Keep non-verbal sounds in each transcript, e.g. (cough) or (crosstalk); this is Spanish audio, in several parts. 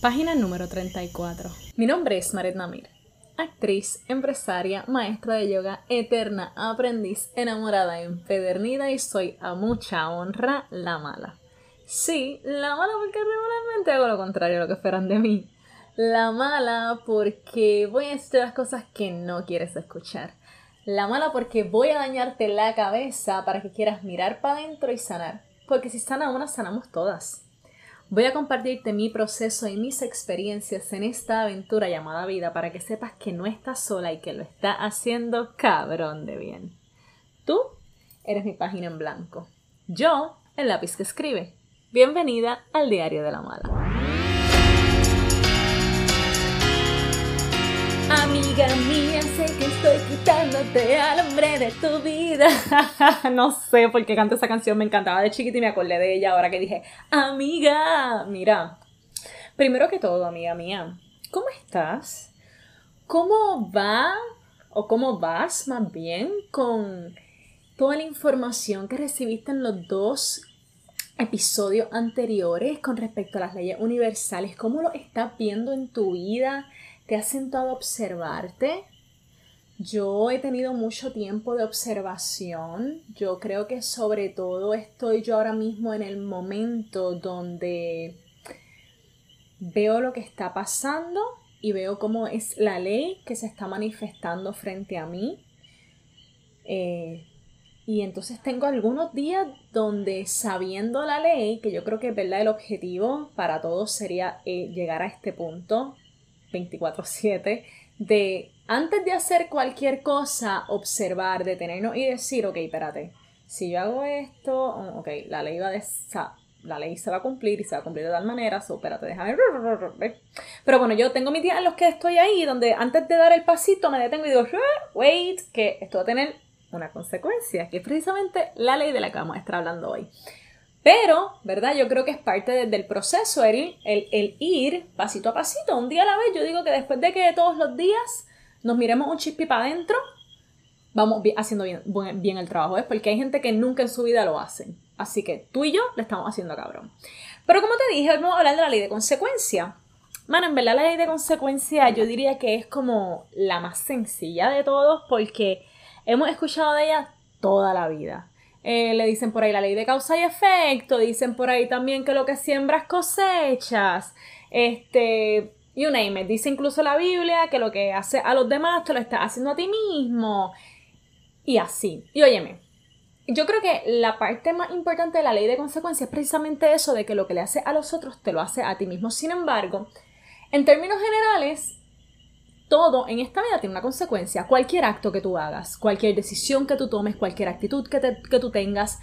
Página número 34. Mi nombre es Maret Namir, actriz, empresaria, maestra de yoga, eterna, aprendiz, enamorada, empedernida y soy a mucha honra la mala. Sí, la mala porque regularmente hago lo contrario a lo que esperan de mí. La mala porque voy a decir las cosas que no quieres escuchar. La mala porque voy a dañarte la cabeza para que quieras mirar para adentro y sanar. Porque si sana una, sanamos todas. Voy a compartirte mi proceso y mis experiencias en esta aventura llamada vida para que sepas que no estás sola y que lo está haciendo cabrón de bien. Tú eres mi página en blanco. Yo, el lápiz que escribe. Bienvenida al Diario de la Mala. Amiga mía, sé que estoy quitándote al hombre de tu vida. (laughs) no sé por qué canto esa canción, me encantaba de chiquita y me acordé de ella ahora que dije, amiga, mira, primero que todo, amiga mía, ¿cómo estás? ¿Cómo va o cómo vas más bien con toda la información que recibiste en los dos episodios anteriores con respecto a las leyes universales? ¿Cómo lo estás viendo en tu vida? ¿Te has sentado a observarte? Yo he tenido mucho tiempo de observación. Yo creo que sobre todo estoy yo ahora mismo en el momento donde veo lo que está pasando y veo cómo es la ley que se está manifestando frente a mí. Eh, y entonces tengo algunos días donde sabiendo la ley, que yo creo que ¿verdad? el objetivo para todos sería eh, llegar a este punto, 24/7 de antes de hacer cualquier cosa, observar, detenernos y decir, ok, espérate, si yo hago esto, ok, la ley va de la ley se va a cumplir y se va a cumplir de tal manera, so, espérate, déjame. Pero bueno, yo tengo mis días en los que estoy ahí, donde antes de dar el pasito me detengo y digo, wait, que esto va a tener una consecuencia, que es precisamente la ley de la que vamos a estar hablando hoy. Pero, ¿verdad? Yo creo que es parte del proceso el, el, ir pasito a pasito, un día a la vez. Yo digo que después de que todos los días nos miremos un chispi para adentro, vamos haciendo bien, bien el trabajo, ¿ves? Porque hay gente que nunca en su vida lo hacen. Así que tú y yo lo estamos haciendo cabrón. Pero como te dije, hoy vamos a hablar de la ley de consecuencia. Mano, en verdad la ley de consecuencia yo diría que es como la más sencilla de todos porque hemos escuchado de ella toda la vida. Eh, le dicen por ahí la ley de causa y efecto, dicen por ahí también que lo que siembras cosechas, este, you name it, dice incluso la Biblia que lo que hace a los demás te lo estás haciendo a ti mismo, y así. Y óyeme, yo creo que la parte más importante de la ley de consecuencia es precisamente eso de que lo que le hace a los otros te lo hace a ti mismo. Sin embargo, en términos generales, todo en esta vida tiene una consecuencia. Cualquier acto que tú hagas, cualquier decisión que tú tomes, cualquier actitud que, que tú tengas,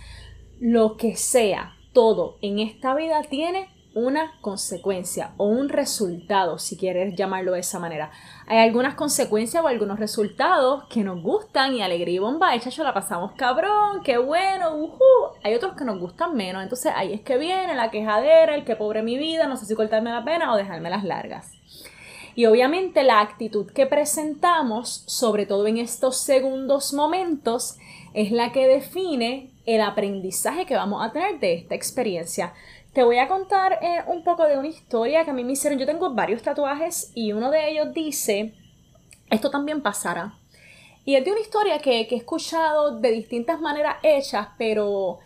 lo que sea, todo en esta vida tiene una consecuencia o un resultado, si quieres llamarlo de esa manera. Hay algunas consecuencias o algunos resultados que nos gustan y alegría y bomba, hecha yo la pasamos cabrón, qué bueno, uh Hay otros que nos gustan menos, entonces ahí es que viene la quejadera, el que pobre mi vida, no sé si cortarme la pena o dejarme las largas. Y obviamente la actitud que presentamos, sobre todo en estos segundos momentos, es la que define el aprendizaje que vamos a tener de esta experiencia. Te voy a contar eh, un poco de una historia que a mí me hicieron. Yo tengo varios tatuajes y uno de ellos dice, esto también pasará. Y es de una historia que, que he escuchado de distintas maneras hechas, pero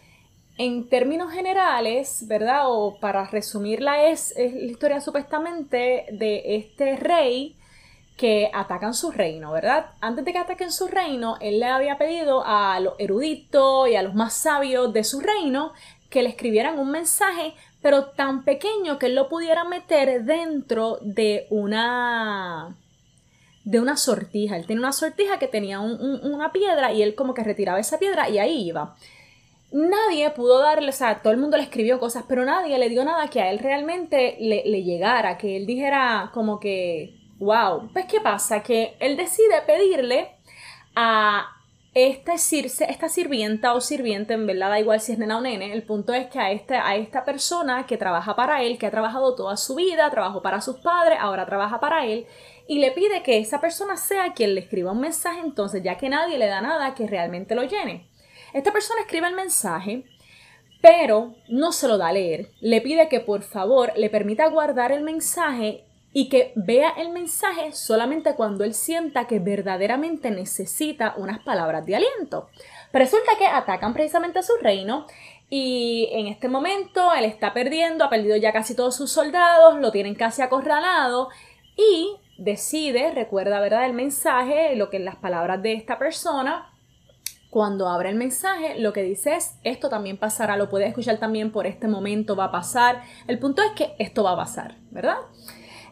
en términos generales, ¿verdad? O para resumirla, es, la historia supuestamente de este rey que atacan su reino, ¿verdad? Antes de que ataquen su reino, él le había pedido a los eruditos y a los más sabios de su reino que le escribieran un mensaje, pero tan pequeño que él lo pudiera meter dentro de una de una sortija. Él tenía una sortija que tenía una piedra y él como que retiraba esa piedra y ahí iba nadie pudo darle, o sea, todo el mundo le escribió cosas, pero nadie le dio nada que a él realmente le, llegara, que él dijera como que, wow, pues ¿qué pasa? Que él decide pedirle a esta, esta sirvienta o sirviente, en verdad da igual si es nena o nene, el punto es que a, este, a esta persona que trabaja para él, que ha trabajado toda su vida, trabajó para sus padres, ahora trabaja para él, y le pide que esa persona sea quien le escriba un mensaje, entonces ya que nadie le da nada que realmente lo llene. Esta persona escribe el mensaje, pero no se lo da a leer. Le pide que por favor le permita guardar el mensaje y que vea el mensaje solamente cuando él sienta que verdaderamente necesita unas palabras de aliento. Resulta que atacan precisamente a su reino y en este momento él está perdiendo, ha perdido ya casi todos sus soldados, lo tienen casi acorralado y decide, recuerda, ¿verdad? El mensaje, lo que las palabras de esta persona, cuando abre el mensaje, lo que dice es, esto también pasará, lo puedes escuchar también por este momento, va a pasar. El punto es que esto va a pasar, ¿verdad?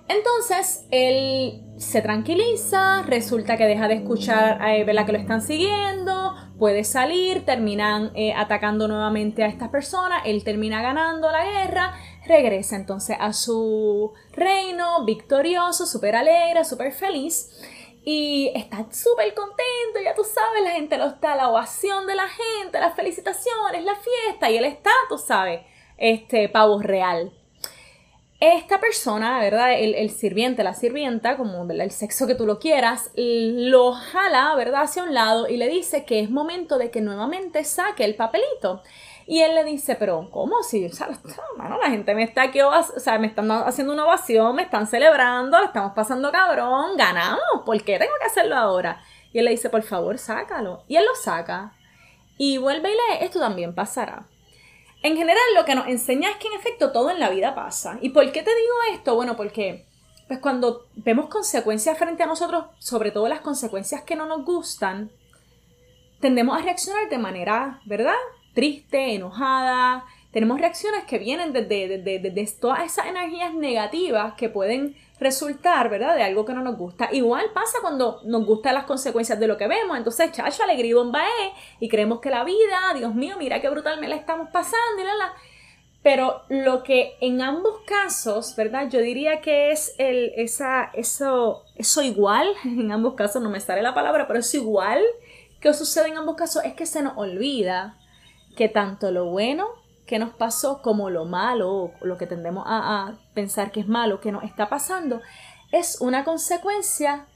Entonces él se tranquiliza, resulta que deja de escuchar, eh, ¿verdad? Que lo están siguiendo, puede salir, terminan eh, atacando nuevamente a estas personas, él termina ganando la guerra, regresa entonces a su reino victorioso, súper alegre, súper feliz. Y está súper contento, ya tú sabes, la gente lo está, la ovación de la gente, las felicitaciones, la fiesta, y él está, tú sabes, este pavo real esta persona, ¿verdad? El, sirviente, la sirvienta, como el sexo que tú lo quieras, lo jala, ¿verdad? Hacia un lado y le dice que es momento de que nuevamente saque el papelito. Y él le dice, pero ¿cómo? Si, (laughs) la gente me está aquí, o sea, me están haciendo una ovación, me están celebrando, le estamos pasando cabrón, ganamos, ¿por qué tengo que hacerlo ahora? Y él le dice, por favor, sácalo. Y él lo saca. Y vuelve y lee, esto también pasará. En general, lo que nos enseña es que en efecto todo en la vida pasa. ¿Y por qué te digo esto? Bueno, porque pues cuando vemos consecuencias frente a nosotros, sobre todo las consecuencias que no nos gustan, tendemos a reaccionar de manera, ¿verdad? Triste, enojada. Tenemos reacciones que vienen desde de, todas esas energías negativas que pueden resultar, ¿verdad? De algo que no nos gusta. Igual pasa cuando nos gustan las consecuencias de lo que vemos. Entonces, chacho, alegría y bomba y creemos que la vida, Dios mío, mira qué brutal me la estamos pasando y la, la. Pero lo que en ambos casos, ¿verdad? Yo diría que es el, esa, eso, eso igual, (laughs) en ambos casos no me sale la palabra, pero es igual que sucede en ambos casos es que se nos olvida que tanto lo bueno que nos pasó como lo malo, lo que tendemos a, pensar que es malo, que nos está pasando, es una consecuencia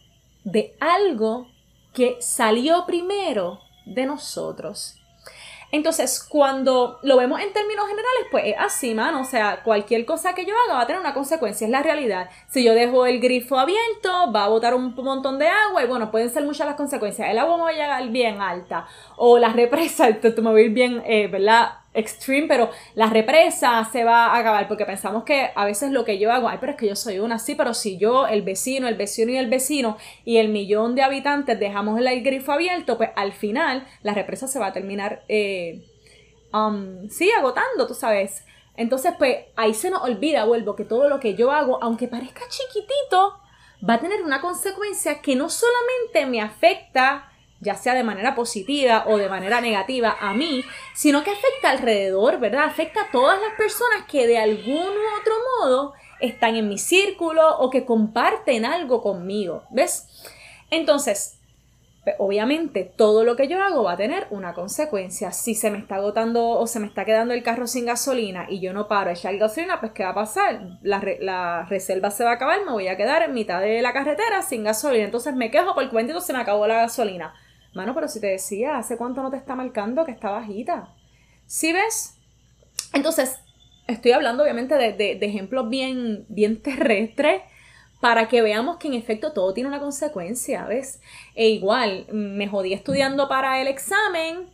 de algo que salió primero de nosotros. Entonces, cuando lo vemos en términos generales, pues es así, mano. O sea, cualquier cosa que yo haga va a tener una consecuencia, es la realidad. Si yo dejo el grifo abierto, va a botar un montón de agua y bueno, pueden ser muchas las consecuencias. El agua me va a llegar bien alta o la represa, (laughs) esto me va a ir bien, eh, ¿verdad? Extreme, pero la represa se va a acabar porque pensamos que a veces lo que yo hago, ay, pero es que yo soy una así, pero si yo, el vecino, el vecino y el vecino y el millón de habitantes dejamos el grifo abierto, pues al final la represa se va a terminar, eh, um, sí, agotando, tú sabes. Entonces, pues ahí se nos olvida, vuelvo, que todo lo que yo hago, aunque parezca chiquitito, va a tener una consecuencia que no solamente me afecta ya sea de manera positiva o de manera negativa a mí, sino que afecta alrededor, ¿verdad? Afecta a todas las personas que de algún u otro modo están en mi círculo o que comparten algo conmigo, ¿ves? Entonces, pues, obviamente todo lo que yo hago va a tener una consecuencia. Si se me está agotando o se me está quedando el carro sin gasolina y yo no paro a echar gasolina, pues ¿qué va a pasar? La, la, reserva se va a acabar, me voy a quedar en mitad de la carretera sin gasolina. Entonces me quejo porque entonces se me acabó la gasolina. Mano, pero si te decía, ¿hace cuánto no te está marcando que está bajita? ¿Sí ves? Entonces, estoy hablando obviamente de, ejemplos bien, bien terrestres para que veamos que en efecto todo tiene una consecuencia, ¿ves? E igual, me jodí estudiando para el examen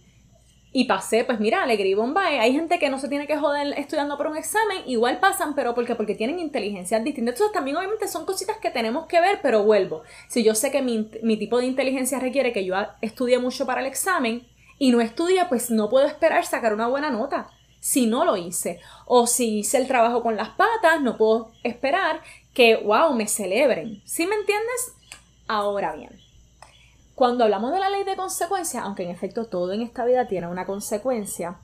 y pasé, pues mira, alegría y. Hay gente que no se tiene que joder estudiando por un examen, igual pasan, pero porque porque tienen inteligencias distintas. Entonces también obviamente son cositas que tenemos que ver, pero vuelvo. Si yo sé que mi, mi tipo de inteligencia requiere que yo estudie mucho para el examen y no estudié, pues no puedo esperar sacar una buena nota si no lo hice. O si hice el trabajo con las patas, no puedo esperar que, wow, me celebren. ¿Sí me entiendes? Ahora bien, cuando hablamos de la ley de consecuencia, aunque en efecto todo en esta vida tiene una consecuencia,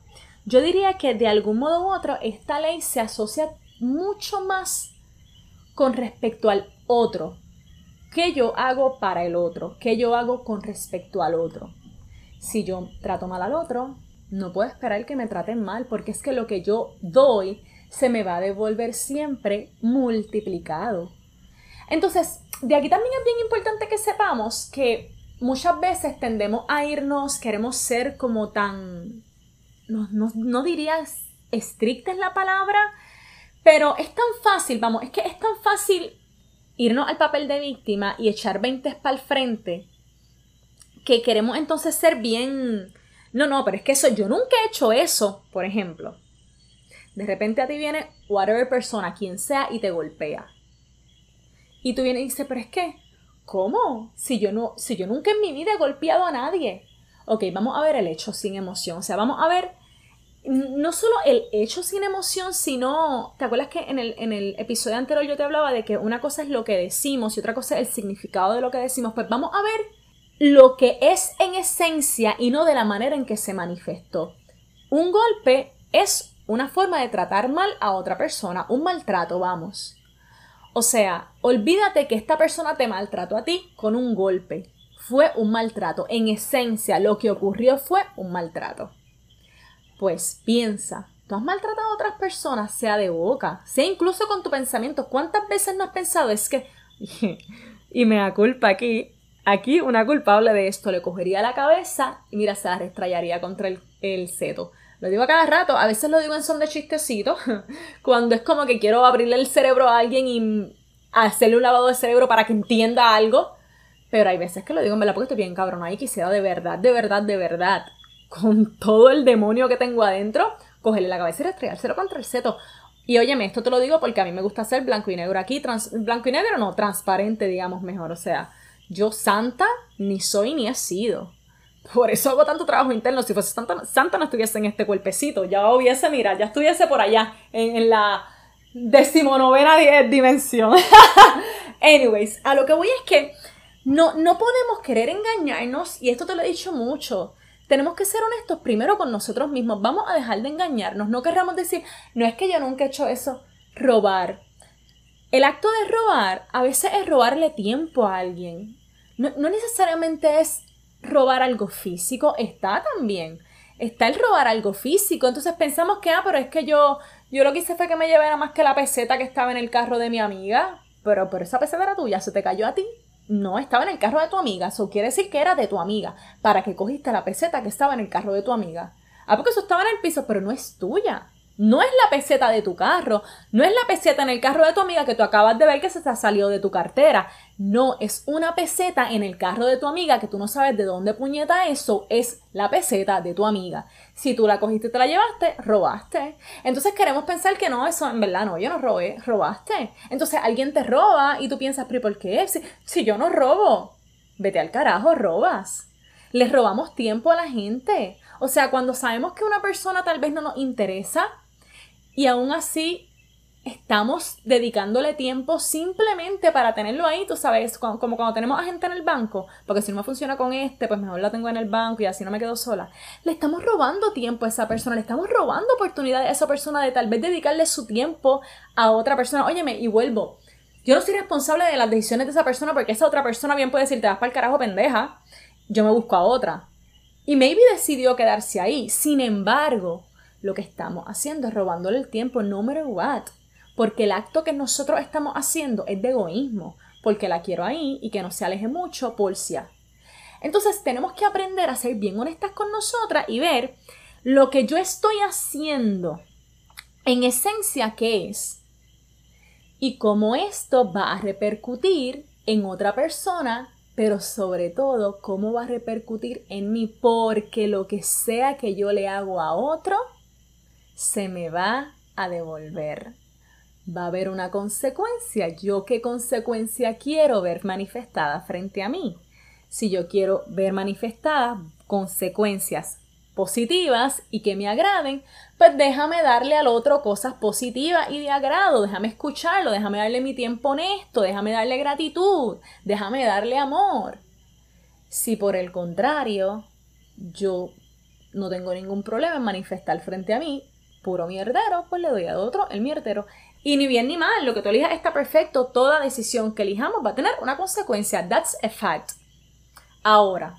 yo diría que de algún modo u otro esta ley se asocia mucho más con respecto al otro. ¿Qué yo hago para el otro? ¿Qué yo hago con respecto al otro? Si yo trato mal al otro, no puedo esperar que me traten mal porque es que lo que yo doy se me va a devolver siempre multiplicado. Entonces, de aquí también es bien importante que sepamos que muchas veces tendemos a irnos, queremos ser como tan, no, no, no diría estricta es la palabra, pero es tan fácil, vamos, es que es tan fácil irnos al papel de víctima y echar 20 para el frente que queremos entonces ser bien... No, no, pero es que eso, yo nunca he hecho eso, por ejemplo. De repente a ti viene whatever persona, quien sea, y te golpea. Y tú vienes y dices, pero es que, ¿cómo? Si yo, no, si yo nunca en mi vida he golpeado a nadie. Ok, vamos a ver el hecho sin emoción. O sea, vamos a ver no solo el hecho sin emoción, sino, ¿te acuerdas que en el, en el episodio anterior yo te hablaba de que una cosa es lo que decimos y otra cosa es el significado de lo que decimos? Pues vamos a ver lo que es en esencia y no de la manera en que se manifestó. Un golpe es una forma de tratar mal a otra persona, un maltrato, vamos. O sea, olvídate que esta persona te maltrató a ti con un golpe. Fue un maltrato. En esencia, lo que ocurrió fue un maltrato. Pues piensa, tú has maltratado a otras personas, sea de boca, sea incluso con tu pensamiento. ¿Cuántas veces no has pensado? Es que... (laughs) y me da culpa aquí. Aquí una culpable de esto le cogería la cabeza y mira, se la restrayaría contra el, el seto. Lo digo a cada rato, a veces lo digo en son de chistecito, (laughs) cuando es como que quiero abrirle el cerebro a alguien y hacerle un lavado de cerebro para que entienda algo. Pero hay veces que lo digo en verdad porque estoy bien cabrón y quisiera de verdad, de verdad, de verdad con todo el demonio que tengo adentro, cogerle la cabeza y restregárselo contra el seto. Y óyeme, esto te lo digo porque a mí me gusta hacer blanco y negro aquí, blanco y negro no, transparente, digamos mejor. O sea, yo santa ni soy ni he sido. Por eso hago tanto trabajo interno. Si fuese santa, santa no estuviese en este cuerpecito. Ya hubiese, mira, ya estuviese por allá, en, en la decimonovena dimensión. (laughs) Anyways, a lo que voy es que no, no podemos querer engañarnos, y esto te lo he dicho mucho tenemos que ser honestos primero con nosotros mismos. Vamos a dejar de engañarnos. No querramos decir, no es que yo nunca he hecho eso. Robar. El acto de robar a veces es robarle tiempo a alguien. No, necesariamente es robar algo físico, está también. Está el robar algo físico. Entonces pensamos que, ah, pero es que yo, yo lo que hice fue que me llevara más que la peseta que estaba en el carro de mi amiga. Pero, pero esa peseta era tuya, se te cayó a ti. No, estaba en el carro de tu amiga. Eso quiere decir que era de tu amiga. ¿Para que cogiste la peseta que estaba en el carro de tu amiga? Ah, porque eso estaba en el piso, pero no es tuya. No es la peseta de tu carro, no es la peseta en el carro de tu amiga que tú acabas de ver que se te salió de tu cartera. No, es una peseta en el carro de tu amiga que tú no sabes de dónde puñeta eso, es la peseta de tu amiga. Si tú la cogiste y te la llevaste, robaste. Entonces queremos pensar que no, eso en verdad no, yo no robé, robaste. Entonces alguien te roba y tú piensas, pero ¿por qué? Si, si yo no robo, vete al carajo, robas. Les robamos tiempo a la gente. O sea, cuando sabemos que una persona tal vez no nos interesa, y aún así estamos dedicándole tiempo simplemente para tenerlo ahí, tú sabes, como, cuando tenemos a gente en el banco, porque si no me funciona con este, pues mejor la tengo en el banco y así no me quedo sola. Le estamos robando tiempo a esa persona, le estamos robando oportunidades a esa persona de tal vez dedicarle su tiempo a otra persona. Óyeme, y vuelvo. Yo no soy responsable de las decisiones de esa persona porque esa otra persona bien puede decir, te vas para el carajo pendeja, yo me busco a otra. Y maybe decidió quedarse ahí. Sin embargo, lo que estamos haciendo es robándole el tiempo, no matter what. Porque el acto que nosotros estamos haciendo es de egoísmo, porque la quiero ahí y que no se aleje mucho por si. Entonces tenemos que aprender a ser bien honestas con nosotras y ver lo que yo estoy haciendo en esencia qué es y cómo esto va a repercutir en otra persona, pero sobre todo cómo va a repercutir en mí, porque lo que sea que yo le hago a otro, se me va a devolver. Va a haber una consecuencia. ¿Yo qué consecuencia quiero ver manifestada frente a mí? Si yo quiero ver manifestadas consecuencias positivas y que me agraden, pues déjame darle al otro cosas positivas y de agrado, déjame escucharlo, déjame darle mi tiempo honesto, déjame darle gratitud, déjame darle amor. Si por el contrario yo no tengo ningún problema en manifestar frente a mí puro mierdero, pues le doy a otro el mierdero. Y ni bien ni mal, lo que tú elijas está perfecto, toda decisión que elijamos va a tener una consecuencia. That's a fact. Ahora,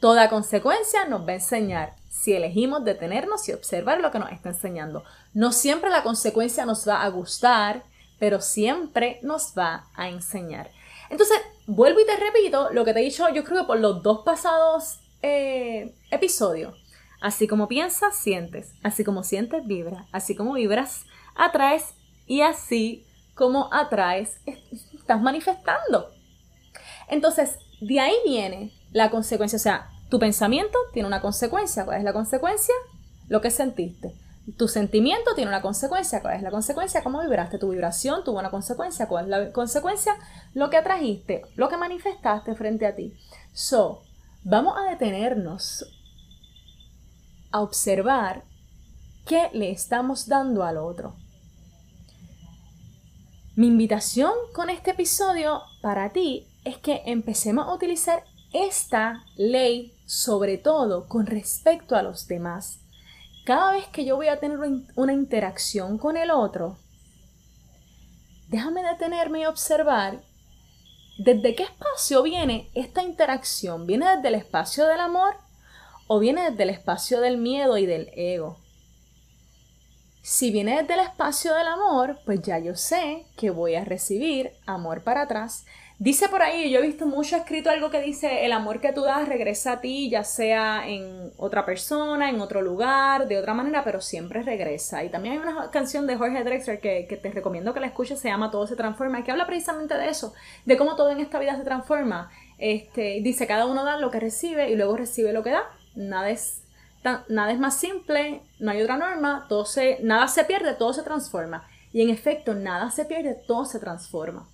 toda consecuencia nos va a enseñar si elegimos detenernos y observar lo que nos está enseñando. No siempre la consecuencia nos va a gustar, pero siempre nos va a enseñar. Entonces, vuelvo y te repito lo que te he dicho, yo creo que por los dos pasados eh, episodios. Así como piensas, sientes. Así como sientes, vibra. Así como vibras, atraes. Y así como atraes, estás manifestando. Entonces, de ahí viene la consecuencia. O sea, tu pensamiento tiene una consecuencia. ¿Cuál es la consecuencia? Lo que sentiste. Tu sentimiento tiene una consecuencia. ¿Cuál es la consecuencia? ¿Cómo vibraste? Tu vibración tuvo una consecuencia. ¿Cuál es la consecuencia? Lo que atrajiste, lo que manifestaste frente a ti. So, vamos a detenernos a observar qué le estamos dando al otro. Mi invitación con este episodio para ti es que empecemos a utilizar esta ley sobre todo con respecto a los demás. Cada vez que yo voy a tener una interacción con el otro, déjame detenerme y observar desde qué espacio viene esta interacción. ¿Viene desde el espacio del amor o viene desde el espacio del miedo y del ego? Si viene desde el espacio del amor, pues ya yo sé que voy a recibir amor para atrás. Dice por ahí, yo he visto mucho escrito algo que dice, el amor que tú das regresa a ti, ya sea en otra persona, en otro lugar, de otra manera, pero siempre regresa. Y también hay una canción de Jorge Drexler que, te recomiendo que la escuches, se llama Todo se transforma, que habla precisamente de eso, de cómo todo en esta vida se transforma. Este, dice, cada uno da lo que recibe y luego recibe lo que da. Nada es nada es más simple, no hay otra norma, todo se, nada se pierde, todo se transforma. Y en efecto, nada se pierde, todo se transforma.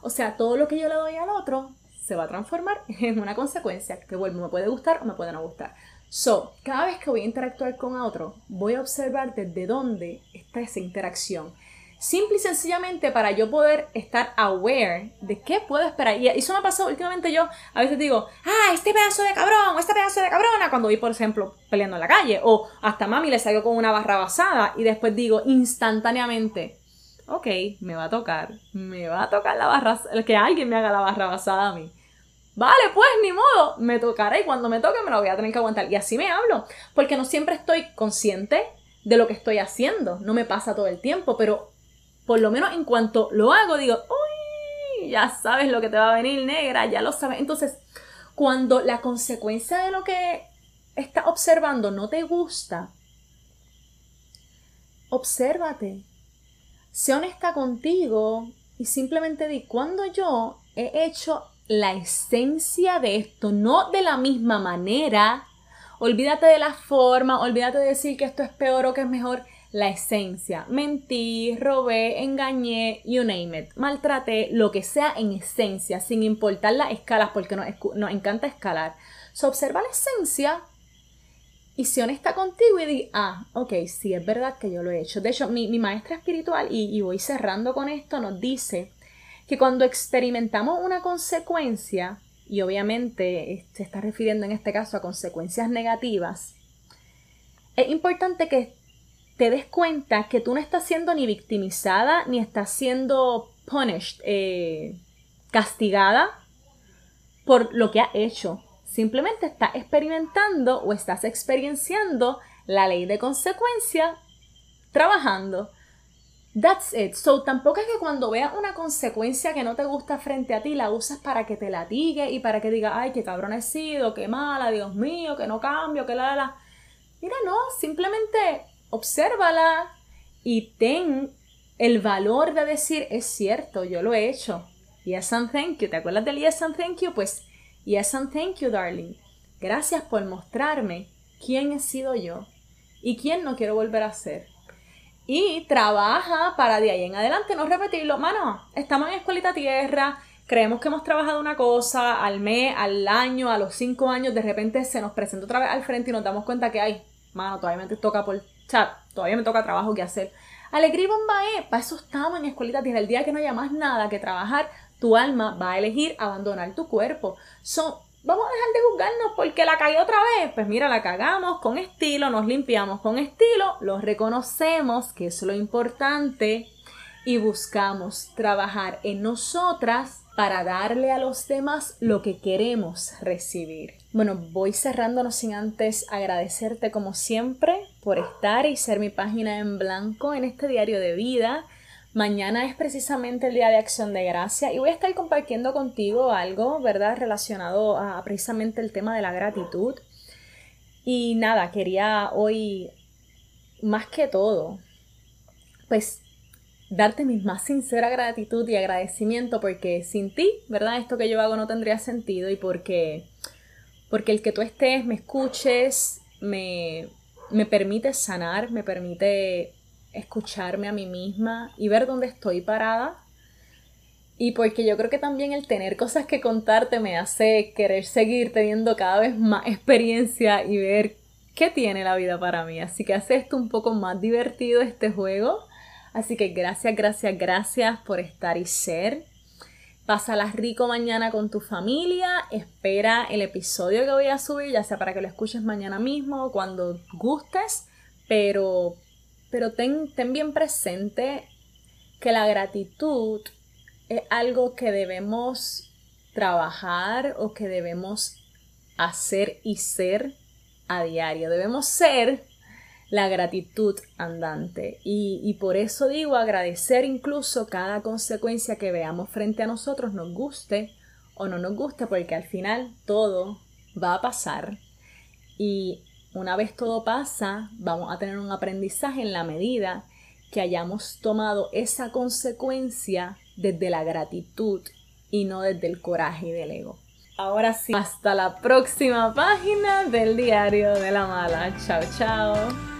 O sea, todo lo que yo le doy al otro se va a transformar (laughs) en una consecuencia que vuelvo, me puede gustar o me puede no gustar. So, cada vez que voy a interactuar con otro, voy a observar desde dónde está esa interacción Simple y sencillamente para yo poder estar aware de qué puedo esperar. Y eso me ha pasado últimamente yo, a veces digo, ah, este pedazo de cabrón, este pedazo de cabrona, cuando voy, por ejemplo, peleando en la calle. O hasta mami le salió con una barra basada y después digo instantáneamente, ok, me va a tocar, me va a tocar la barra, que alguien me haga la barra basada a mí. Vale, pues ni modo, me tocará y cuando me toque me lo voy a tener que aguantar. Y así me hablo, porque no siempre estoy consciente de lo que estoy haciendo, no me pasa todo el tiempo, pero por lo menos en cuanto lo hago, digo, uy, ya sabes lo que te va a venir negra, ya lo sabes. Entonces, cuando la consecuencia de lo que estás observando no te gusta, obsérvate, sé honesta contigo y simplemente di cuando yo he hecho la esencia de esto, no de la misma manera. Olvídate de la forma, olvídate de decir que esto es peor o que es mejor la esencia. Mentí, robé, engañé, you name it. Maltraté, lo que sea en esencia, sin importar las escalas, porque nos, encanta escalar. So, observa la esencia y si honesta contigo y di, ah, ok, sí, es verdad que yo lo he hecho. De hecho, mi, maestra espiritual, y, y voy cerrando con esto, nos dice que cuando experimentamos una consecuencia, y obviamente se está refiriendo en este caso a consecuencias negativas, es importante que te des cuenta que tú no estás siendo ni victimizada ni estás siendo punished, eh, castigada por lo que has hecho. Simplemente estás experimentando o estás experienciando la ley de consecuencia trabajando. That's it. So tampoco es que cuando veas una consecuencia que no te gusta frente a ti, la usas para que te latigue y para que diga, ay, qué cabrón he sido, qué mala, Dios mío, que no cambio, que la, la, la. Mira, no, simplemente obsérvala y ten el valor de decir, es cierto, yo lo he hecho. Yes and thank you. ¿Te acuerdas del yes and thank you? Pues yes and thank you, darling. Gracias por mostrarme quién he sido yo y quién no quiero volver a ser. Y trabaja para de ahí en adelante no repetirlo. Mano, estamos en Escuelita Tierra, creemos que hemos trabajado una cosa al mes, al año, a los cinco años, de repente se nos presenta otra vez al frente y nos damos cuenta que hay, mano, todavía me toca por o sea, todavía me toca trabajo que hacer. Alegría y bombae, para eso estamos en escuelita. Desde el día que no haya más nada que trabajar, tu alma va a elegir abandonar tu cuerpo. So, vamos a dejar de juzgarnos porque la caí otra vez. Pues mira, la cagamos con estilo, nos limpiamos con estilo, lo reconocemos, que es lo importante, y buscamos trabajar en nosotras para darle a los demás lo que queremos recibir. Bueno, voy cerrándonos sin antes agradecerte como siempre por estar y ser mi página en blanco en este diario de vida. Mañana es precisamente el Día de Acción de Gracia y voy a estar compartiendo contigo algo, ¿verdad?, relacionado a precisamente el tema de la gratitud. Y nada, quería hoy, más que todo, pues darte mi más sincera gratitud y agradecimiento porque sin ti, ¿verdad? Esto que yo hago no tendría sentido y porque, porque el que tú estés, me escuches, me, me permite sanar, me permite escucharme a mí misma y ver dónde estoy parada. Y porque yo creo que también el tener cosas que contarte me hace querer seguir teniendo cada vez más experiencia y ver qué tiene la vida para mí. Así que hace esto un poco más divertido este juego. Así que gracias, gracias, gracias por estar y ser. Pásala rico mañana con tu familia. Espera el episodio que voy a subir, ya sea para que lo escuches mañana mismo o cuando gustes. Pero pero ten, bien presente que la gratitud es algo que debemos trabajar o que debemos hacer y ser a diario. Debemos ser la gratitud andante. Y, por eso digo agradecer incluso cada consecuencia que veamos frente a nosotros, nos guste o no nos guste, porque al final todo va a pasar. Y una vez todo pasa, vamos a tener un aprendizaje en la medida que hayamos tomado esa consecuencia desde la gratitud y no desde el coraje y del ego. Ahora sí, hasta la próxima página del diario de la mala. Chao, chao.